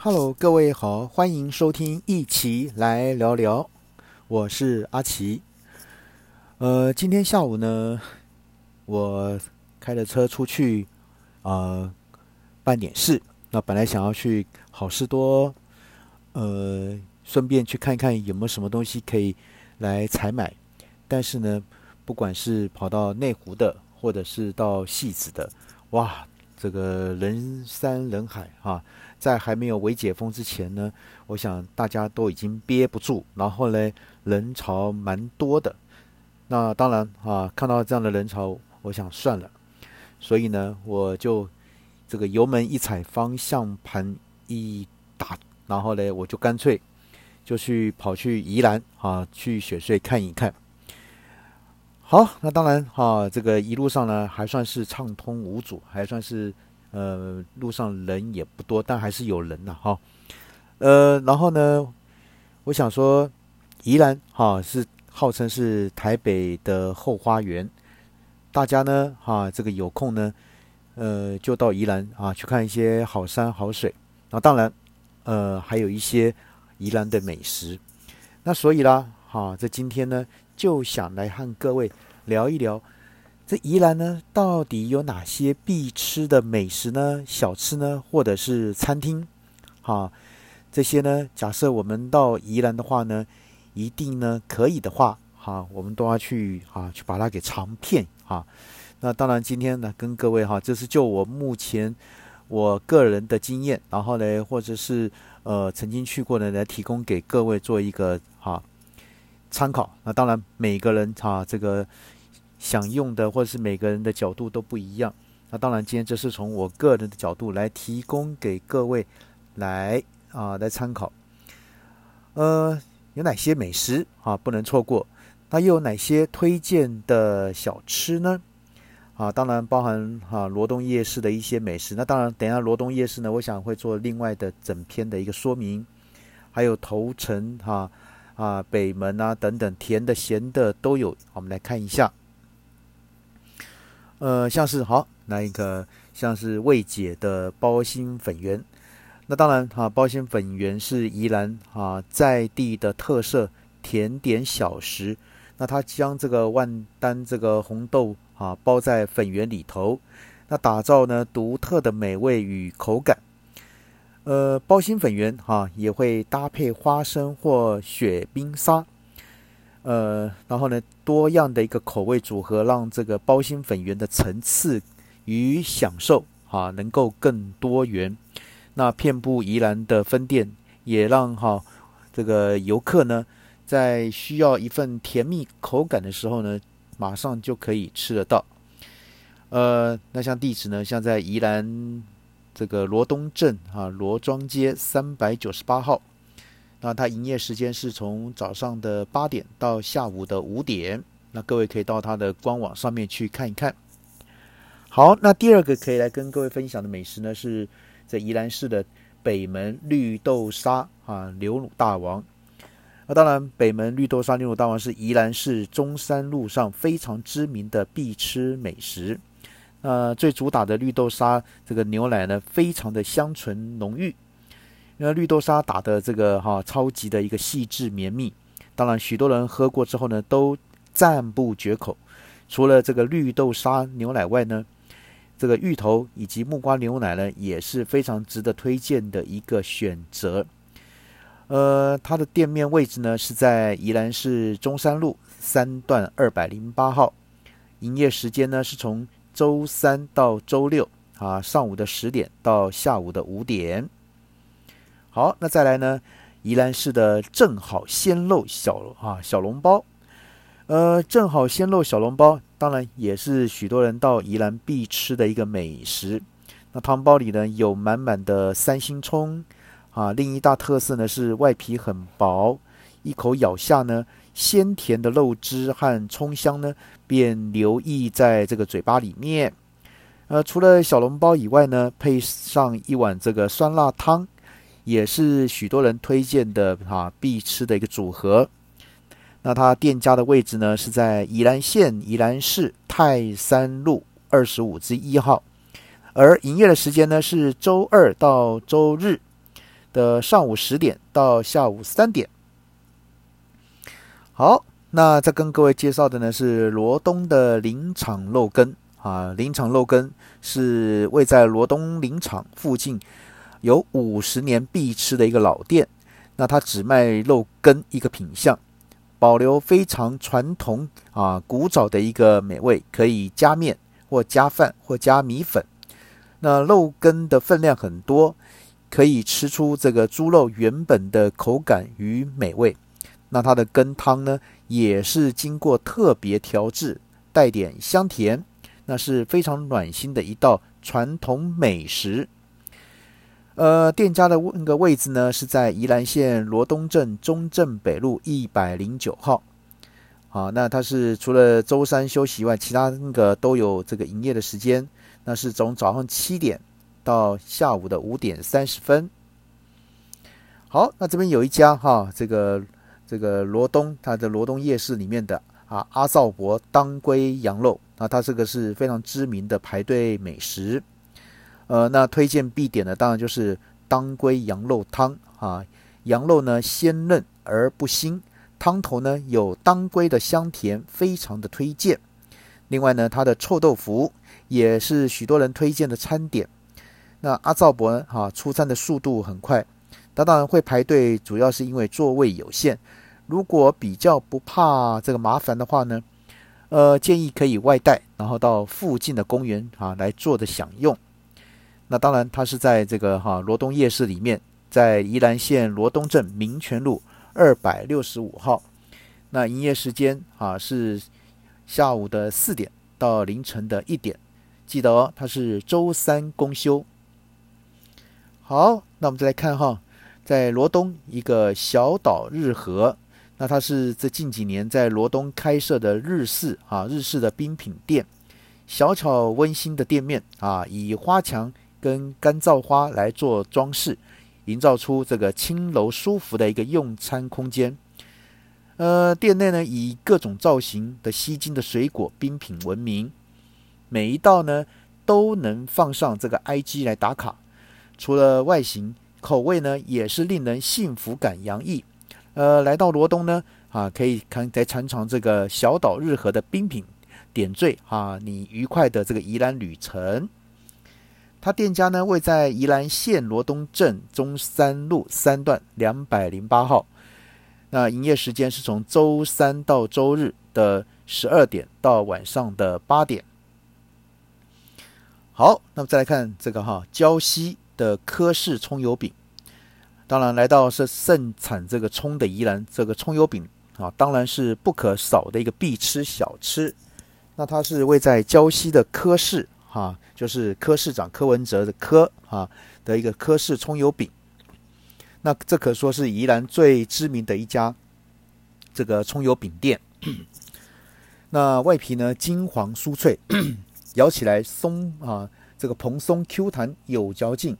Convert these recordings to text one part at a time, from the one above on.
Hello，各位好，欢迎收听一起来聊聊，我是阿奇。呃，今天下午呢，我开着车出去啊办点事。那本来想要去好事多，呃，顺便去看看有没有什么东西可以来采买。但是呢，不管是跑到内湖的，或者是到戏子的，哇，这个人山人海哈。在还没有微解封之前呢，我想大家都已经憋不住，然后呢，人潮蛮多的。那当然啊，看到这样的人潮，我想算了。所以呢，我就这个油门一踩，方向盘一打，然后呢，我就干脆就去跑去宜兰啊，去雪隧看一看。好，那当然哈，这个一路上呢，还算是畅通无阻，还算是。呃，路上人也不多，但还是有人呐，哈。呃，然后呢，我想说，宜兰哈是号称是台北的后花园，大家呢哈这个有空呢，呃，就到宜兰啊去看一些好山好水。那当然，呃，还有一些宜兰的美食。那所以啦，哈，在今天呢，就想来和各位聊一聊。这宜兰呢，到底有哪些必吃的美食呢？小吃呢，或者是餐厅？哈，这些呢，假设我们到宜兰的话呢，一定呢可以的话，哈，我们都要去啊，去把它给尝遍哈。那当然，今天呢，跟各位哈，这是就我目前我个人的经验，然后呢，或者是呃曾经去过的，来提供给各位做一个哈参考。那当然，每个人哈这个。想用的或者是每个人的角度都不一样，那当然今天这是从我个人的角度来提供给各位来啊来参考。呃，有哪些美食啊不能错过？那又有哪些推荐的小吃呢？啊，当然包含哈罗东夜市的一些美食。那当然，等下罗东夜市呢，我想会做另外的整篇的一个说明。还有头城哈啊北门啊等等，甜的咸的都有。我们来看一下。呃，像是好那一个，像是未解的包心粉圆，那当然哈，包心粉圆是宜兰啊在地的特色甜点小食。那它将这个万丹这个红豆啊包在粉圆里头，那打造呢独特的美味与口感。呃，包心粉圆哈也会搭配花生或雪冰沙。呃，然后呢，多样的一个口味组合，让这个包心粉圆的层次与享受啊，能够更多元。那遍布宜兰的分店，也让哈这个游客呢，在需要一份甜蜜口感的时候呢，马上就可以吃得到。呃，那像地址呢，像在宜兰这个罗东镇啊罗庄街三百九十八号。那它营业时间是从早上的八点到下午的五点，那各位可以到它的官网上面去看一看。好，那第二个可以来跟各位分享的美食呢，是在宜兰市的北门绿豆沙啊牛乳大王。那当然，北门绿豆沙牛乳大王是宜兰市中山路上非常知名的必吃美食。呃，最主打的绿豆沙这个牛奶呢，非常的香醇浓郁。那绿豆沙打的这个哈超级的一个细致绵密，当然许多人喝过之后呢都赞不绝口。除了这个绿豆沙牛奶外呢，这个芋头以及木瓜牛奶呢也是非常值得推荐的一个选择。呃，它的店面位置呢是在宜兰市中山路三段二百零八号，营业时间呢是从周三到周六啊上午的十点到下午的五点。好，那再来呢？宜兰市的正好鲜肉小啊小笼包，呃，正好鲜肉小笼包，当然也是许多人到宜兰必吃的一个美食。那汤包里呢有满满的三星葱啊，另一大特色呢是外皮很薄，一口咬下呢，鲜甜的肉汁和葱香呢便流溢在这个嘴巴里面。呃，除了小笼包以外呢，配上一碗这个酸辣汤。也是许多人推荐的哈必吃的一个组合。那它店家的位置呢是在宜兰县宜兰市泰山路二十五之一号，而营业的时间呢是周二到周日。的上午十点到下午三点。好，那再跟各位介绍的呢是罗东的林场肉羹啊，林场肉羹是位在罗东林场附近，有五十年必吃的一个老店。那它只卖肉羹一个品相，保留非常传统啊古早的一个美味，可以加面或加饭或加米粉。那肉羹的分量很多，可以吃出这个猪肉原本的口感与美味。那它的羹汤呢，也是经过特别调制，带点香甜，那是非常暖心的一道传统美食。呃，店家的那个位置呢，是在宜兰县罗东镇中正北路一百零九号。好，那它是除了周三休息以外，其他那个都有这个营业的时间。那是从早上七点到下午的五点三十分。好，那这边有一家哈，这个这个罗东它的罗东夜市里面的啊阿兆伯当归羊肉，那它这个是非常知名的排队美食。呃，那推荐必点的当然就是当归羊肉汤啊，羊肉呢鲜嫩而不腥，汤头呢有当归的香甜，非常的推荐。另外呢，它的臭豆腐也是许多人推荐的餐点。那阿兆伯呢，哈出餐的速度很快，他当然会排队，主要是因为座位有限。如果比较不怕这个麻烦的话呢，呃，建议可以外带，然后到附近的公园啊来坐着享用。那当然，它是在这个哈罗东夜市里面，在宜兰县罗东镇民权路二百六十五号。那营业时间啊是下午的四点到凌晨的一点，记得哦，它是周三公休。好，那我们再来看哈，在罗东一个小岛日和，那它是这近几年在罗东开设的日式啊日式的冰品店，小巧温馨的店面啊，以花墙。跟干燥花来做装饰，营造出这个轻柔舒服的一个用餐空间。呃，店内呢以各种造型的吸睛的水果冰品闻名，每一道呢都能放上这个 IG 来打卡。除了外形，口味呢也是令人幸福感洋溢。呃，来到罗东呢啊，可以看再尝尝这个小岛日和的冰品，点缀啊你愉快的这个宜兰旅程。他店家呢位在宜兰县罗东镇中山路三段两百零八号。那营业时间是从周三到周日的十二点到晚上的八点。好，那么再来看这个哈，礁溪的科氏葱油饼。当然，来到是盛产这个葱的宜兰，这个葱油饼啊，当然是不可少的一个必吃小吃。那它是位在礁溪的科氏。啊，就是柯市长柯文哲的柯啊的一个柯氏葱油饼，那这可说是宜兰最知名的一家这个葱油饼店。那外皮呢金黄酥脆，咬起来松啊，这个蓬松 Q 弹有嚼劲。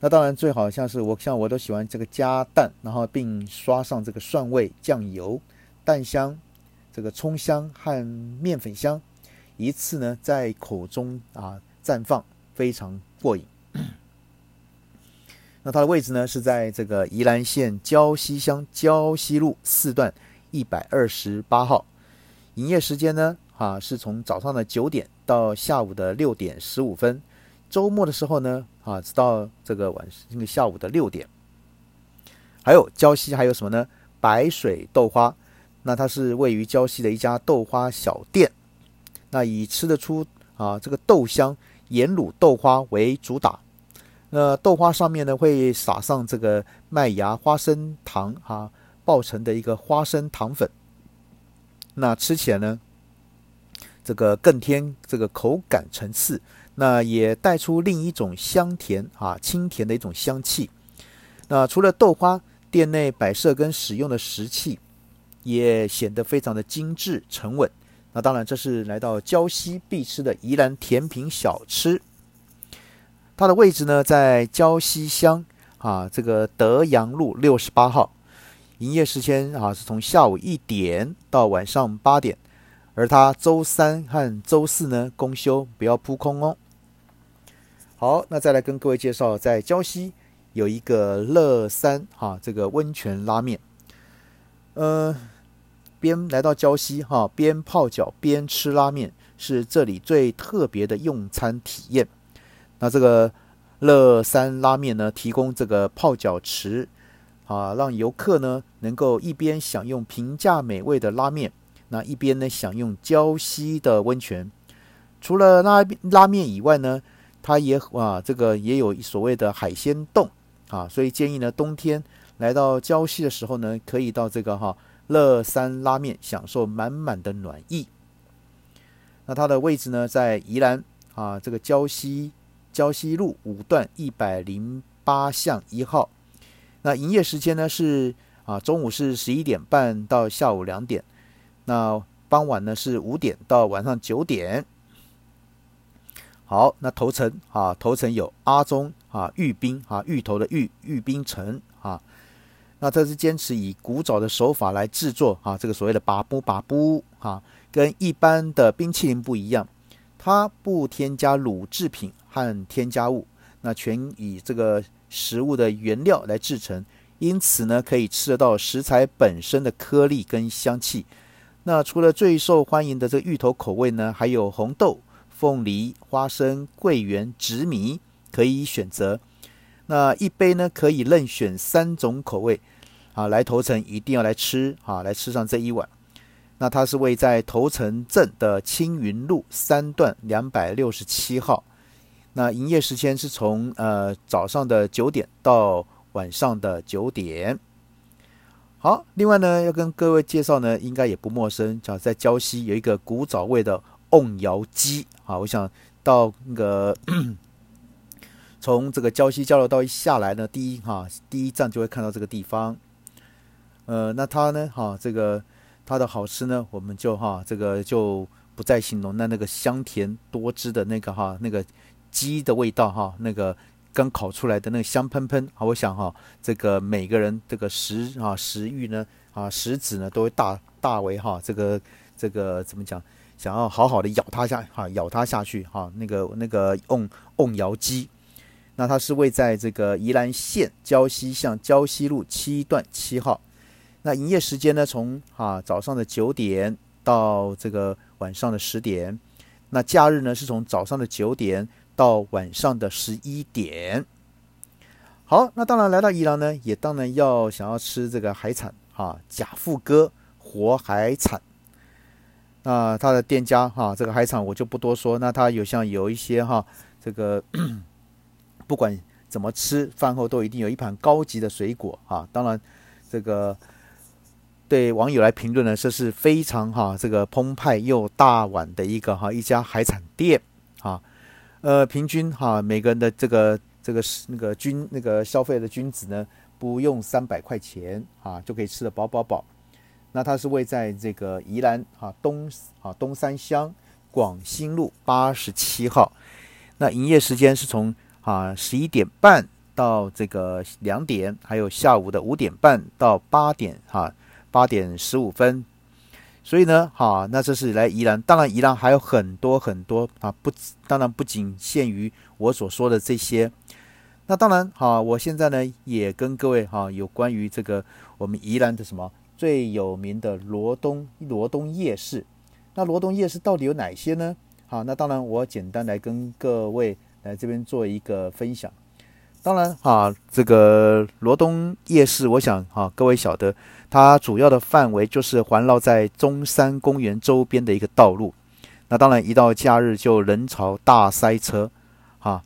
那当然最好像是我像我都喜欢这个加蛋，然后并刷上这个蒜味酱油，蛋香，这个葱香和面粉香。一次呢，在口中啊绽放，非常过瘾。那它的位置呢，是在这个宜兰县礁溪乡礁溪路四段一百二十八号。营业时间呢，啊，是从早上的九点到下午的六点十五分。周末的时候呢，啊，直到这个晚那个下午的六点。还有礁溪还有什么呢？白水豆花，那它是位于礁溪的一家豆花小店。那以吃得出啊这个豆香盐卤豆花为主打，那豆花上面呢会撒上这个麦芽花生糖哈爆成的一个花生糖粉，那吃起来呢这个更添这个口感层次，那也带出另一种香甜啊清甜的一种香气。那除了豆花，店内摆设跟使用的食器也显得非常的精致沉稳。那当然，这是来到礁溪必吃的宜兰甜品小吃。它的位置呢，在礁溪乡啊，这个德阳路六十八号。营业时间啊，是从下午一点到晚上八点。而它周三和周四呢，公休，不要扑空哦。好，那再来跟各位介绍，在礁溪有一个乐山哈这个温泉拉面，呃，边来到礁溪哈边泡脚边吃拉面是这里最特别的用餐体验。那这个乐山拉面呢，提供这个泡脚池啊，让游客呢能够一边享用平价美味的拉面，那一边呢享用礁溪的温泉。除了拉拉面以外呢，它也啊这个也有所谓的海鲜冻。啊，所以建议呢，冬天来到礁溪的时候呢，可以到这个哈乐山拉面享受满满的暖意。那它的位置呢，在宜兰啊，这个礁溪礁溪路五段一百零八巷一号。那营业时间呢是啊，中午是十一点半到下午两点，那傍晚呢是五点到晚上九点。好，那头层啊，头层有阿中啊，玉冰啊，芋头的玉玉冰城，那这是坚持以古早的手法来制作啊，这个所谓的把布把布啊，跟一般的冰淇淋不一样，它不添加乳制品和添加物，那全以这个食物的原料来制成，因此呢，可以吃得到食材本身的颗粒跟香气。那除了最受欢迎的这个芋头口味呢，还有红豆。凤梨、花生、桂圆、紫米可以选择。那一杯呢，可以任选三种口味。啊，来头城一定要来吃啊，来吃上这一碗。那它是位在头城镇的青云路三段两百六十七号。那营业时间是从呃早上的九点到晚上的九点。好，另外呢，要跟各位介绍呢，应该也不陌生，叫在礁溪有一个古早味的。瓮窑鸡啊，我想到那个 从这个礁溪交流道一下来呢，第一哈第一站就会看到这个地方。呃，那它呢哈这个它的好吃呢，我们就哈这个就不再形容。那那个香甜多汁的那个哈那个鸡的味道哈，那个刚烤出来的那个香喷喷啊，我想哈这个每个人这个食啊食欲呢啊食指呢都会大大为哈这个这个怎么讲？想要好好的咬它下哈，咬它下去哈，那个那个瓮瓮窑鸡，那它是位在这个宜兰县礁溪巷礁溪路七段七号。那营业时间呢，从啊早上的九点到这个晚上的十点。那假日呢，是从早上的九点到晚上的十一点。好，那当然来到宜兰呢，也当然要想要吃这个海产哈，贾富哥活海产。那他的店家哈，这个海产我就不多说。那他有像有一些哈，这个不管怎么吃，饭后都一定有一盘高级的水果啊。当然，这个对网友来评论呢，这是非常哈这个澎湃又大碗的一个哈一家海产店啊。呃，平均哈每个人的这个这个那个均那个消费的均值呢，不用三百块钱啊，就可以吃得饱饱饱。那它是位在这个宜兰啊东啊东山乡广兴路八十七号，那营业时间是从啊十一点半到这个两点，还有下午的五点半到八点哈八点十五分。所以呢，哈，那这是来宜兰，当然宜兰还有很多很多啊，不，当然不仅限于我所说的这些。那当然，哈，我现在呢也跟各位哈有关于这个我们宜兰的什么。最有名的罗东罗东夜市，那罗东夜市到底有哪些呢？好，那当然我简单来跟各位来这边做一个分享。当然哈，这个罗东夜市，我想哈各位晓得，它主要的范围就是环绕在中山公园周边的一个道路。那当然一到假日就人潮大塞车，哈，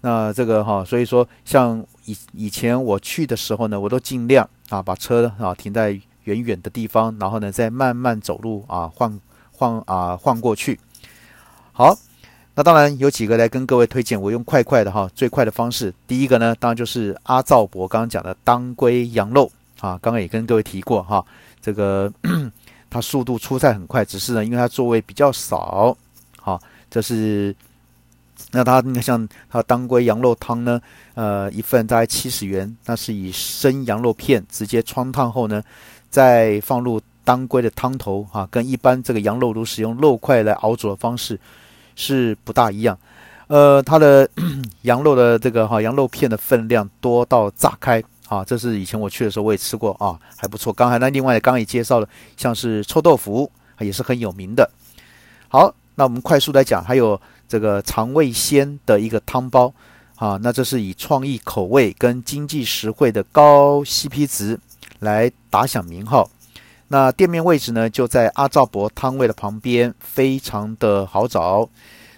那这个哈，所以说像以以前我去的时候呢，我都尽量啊把车啊停在。远远的地方，然后呢，再慢慢走路啊，晃晃啊，晃过去。好，那当然有几个来跟各位推荐，我用快快的哈，最快的方式。第一个呢，当然就是阿兆伯刚刚讲的当归羊肉啊，刚刚也跟各位提过哈，这个 它速度出菜很快，只是呢，因为它座位比较少。好，这是那它那像它当归羊肉汤呢，呃，一份大概七十元，那是以生羊肉片直接穿烫后呢。再放入当归的汤头啊，跟一般这个羊肉炉使用肉块来熬煮的方式是不大一样。呃，它的 羊肉的这个哈羊肉片的分量多到炸开啊！这是以前我去的时候我也吃过啊，还不错。刚才那另外刚刚也介绍了，像是臭豆腐也是很有名的。好，那我们快速来讲，还有这个肠胃鲜的一个汤包啊，那这是以创意口味跟经济实惠的高 CP 值来打响名号。那店面位置呢，就在阿照伯汤味的旁边，非常的好找。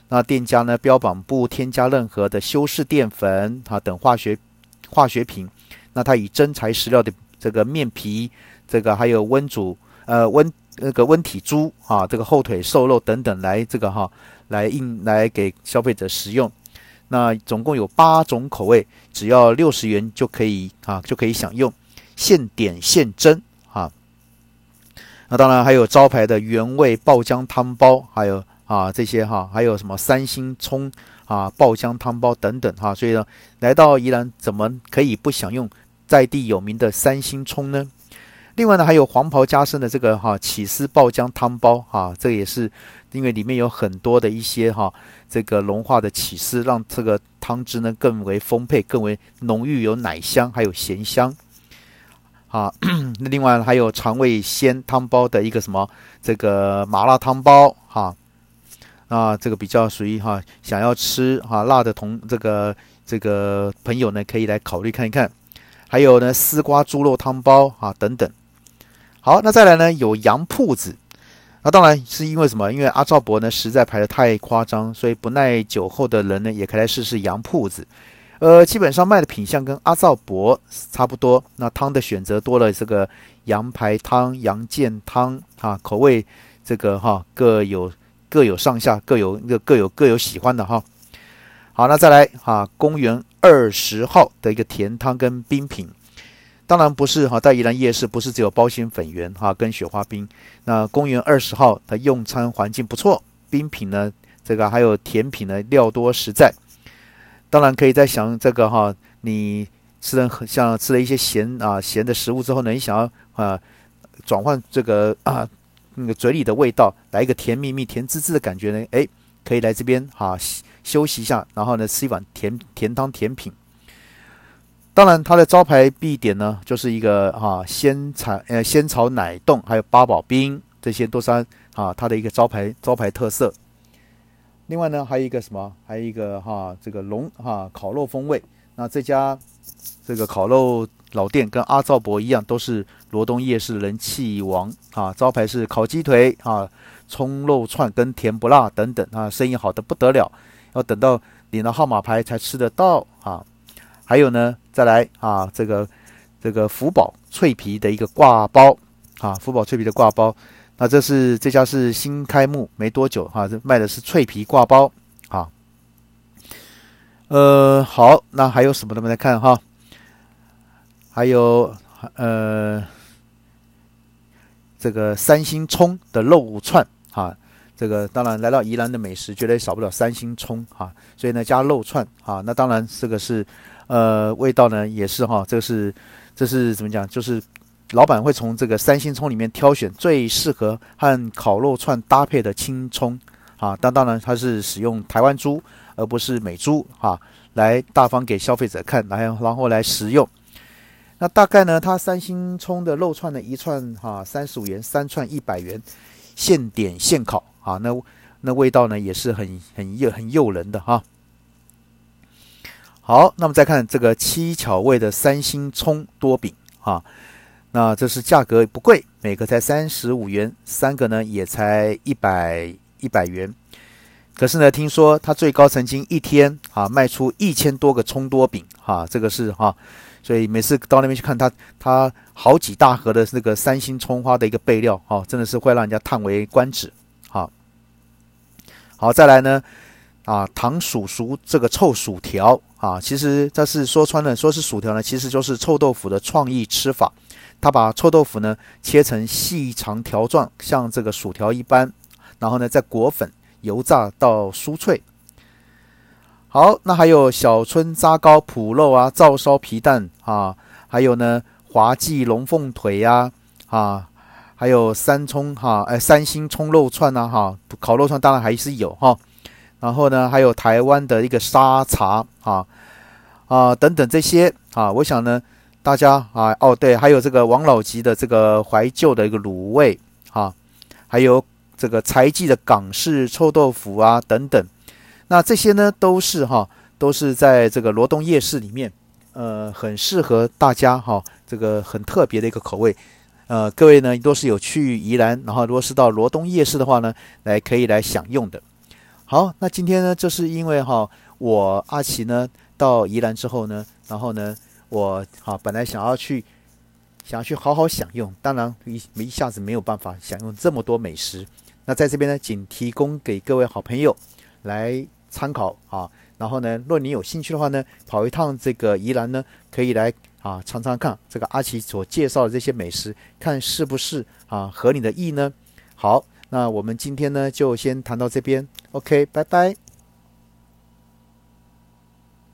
那店家呢，标榜不添加任何的修饰淀粉啊等化学化学品。那它以真材实料的这个面皮，这个还有温煮呃温那个温体猪啊，这个后腿瘦肉等等来这个哈来应来给消费者食用。那总共有八种口味，只要六十元就可以啊就可以享用，现点现蒸。那当然还有招牌的原味爆浆汤包，还有。啊，这些哈，还有什么三星葱啊、爆浆汤包等等哈，所以呢，来到宜兰怎么可以不享用在地有名的三星葱呢？另外呢，还有黄袍加身的这个哈起司爆浆汤包哈，这也是因为里面有很多的一些哈这个融化的起司，让这个汤汁呢更为丰沛、更为浓郁，有奶香还有咸香。啊，那另外还有肠胃鲜汤包的一个什么这个麻辣汤包哈。啊，这个比较属于哈，想要吃哈辣的同这个这个朋友呢，可以来考虑看一看。还有呢，丝瓜猪肉汤包啊等等。好，那再来呢，有羊铺子。那当然是因为什么？因为阿赵伯呢实在排的太夸张，所以不耐酒后的人呢也可以来试试羊铺子。呃，基本上卖的品相跟阿赵伯差不多。那汤的选择多了，这个羊排汤、羊腱汤啊，口味这个哈各有。各有上下，各有各各有各有喜欢的哈。好，那再来哈，公园二十号的一个甜汤跟冰品，当然不是哈，在宜兰夜市不是只有包心粉圆哈跟雪花冰。那公园二十号的用餐环境不错，冰品呢这个还有甜品呢料多实在。当然可以在想这个哈，你吃了很像吃了一些咸啊咸的食物之后呢，你想要啊转换这个啊。那个嘴里的味道，来一个甜蜜蜜、甜滋滋的感觉呢？哎，可以来这边哈休息一下，然后呢吃一碗甜甜汤甜品。当然，它的招牌必点呢，就是一个哈仙草呃仙草奶冻，还有八宝冰，这些都是啊它的一个招牌招牌特色。另外呢，还有一个什么？还有一个哈这个龙哈烤肉风味。那这家这个烤肉。老店跟阿兆伯一样，都是罗东夜市人气王啊！招牌是烤鸡腿啊、葱肉串跟甜不辣等等啊，生意好的不得了。要等到领了号码牌才吃得到啊！还有呢，再来啊，这个这个福宝脆皮的一个挂包啊，福宝脆皮的挂包。那这是这家是新开幕没多久哈，这卖的是脆皮挂包啊。呃，好，那还有什么？我们来看哈。还有呃，这个三星葱的肉串啊，这个当然来到宜兰的美食，绝对少不了三星葱啊，所以呢加肉串啊，那当然这个是呃味道呢也是哈，这个是这是怎么讲？就是老板会从这个三星葱里面挑选最适合和烤肉串搭配的青葱啊，但当然它是使用台湾猪而不是美猪啊，来大方给消费者看，来然后来食用。那大概呢，它三星葱的肉串呢，一串哈三十五元，三串一百元，现点现烤啊，那那味道呢也是很很诱很诱人的哈。好，那么再看这个七巧味的三星葱多饼啊，那这是价格不贵，每个才三十五元，三个呢也才一百一百元。可是呢，听说它最高曾经一天啊卖出一千多个葱多饼哈，这个是哈。所以每次到那边去看它，它好几大盒的那个三星葱花的一个备料，哦，真的是会让人家叹为观止。好，好，再来呢，啊，糖薯薯这个臭薯条啊，其实这是说穿了，说是薯条呢，其实就是臭豆腐的创意吃法。他把臭豆腐呢切成细长条状，像这个薯条一般，然后呢再裹粉油炸到酥脆。好，那还有小春扎糕、脯肉啊，照烧皮蛋啊，还有呢滑记龙凤腿呀，啊，还有三葱哈，哎，三星葱肉串呐，哈，烤肉串当然还是有哈。然后呢，还有台湾的一个沙茶啊啊等等这些啊，我想呢，大家啊哦对，还有这个王老吉的这个怀旧的一个卤味啊，还有这个财记的港式臭豆腐啊等等，那这些呢都是哈，都是在这个罗东夜市里面，呃，很适合大家哈，这个很特别的一个口味。呃，各位呢都是有去宜兰，然后如果是到罗东夜市的话呢，来可以来享用的。好，那今天呢，就是因为哈，我阿奇呢到宜兰之后呢，然后呢，我哈本来想要去，想要去好好享用，当然一一下子没有办法享用这么多美食。那在这边呢，仅提供给各位好朋友来参考啊。然后呢，若你有兴趣的话呢，跑一趟这个宜兰呢，可以来。啊，尝尝看这个阿奇所介绍的这些美食，看是不是啊合你的意呢？好，那我们今天呢就先谈到这边，OK，拜拜。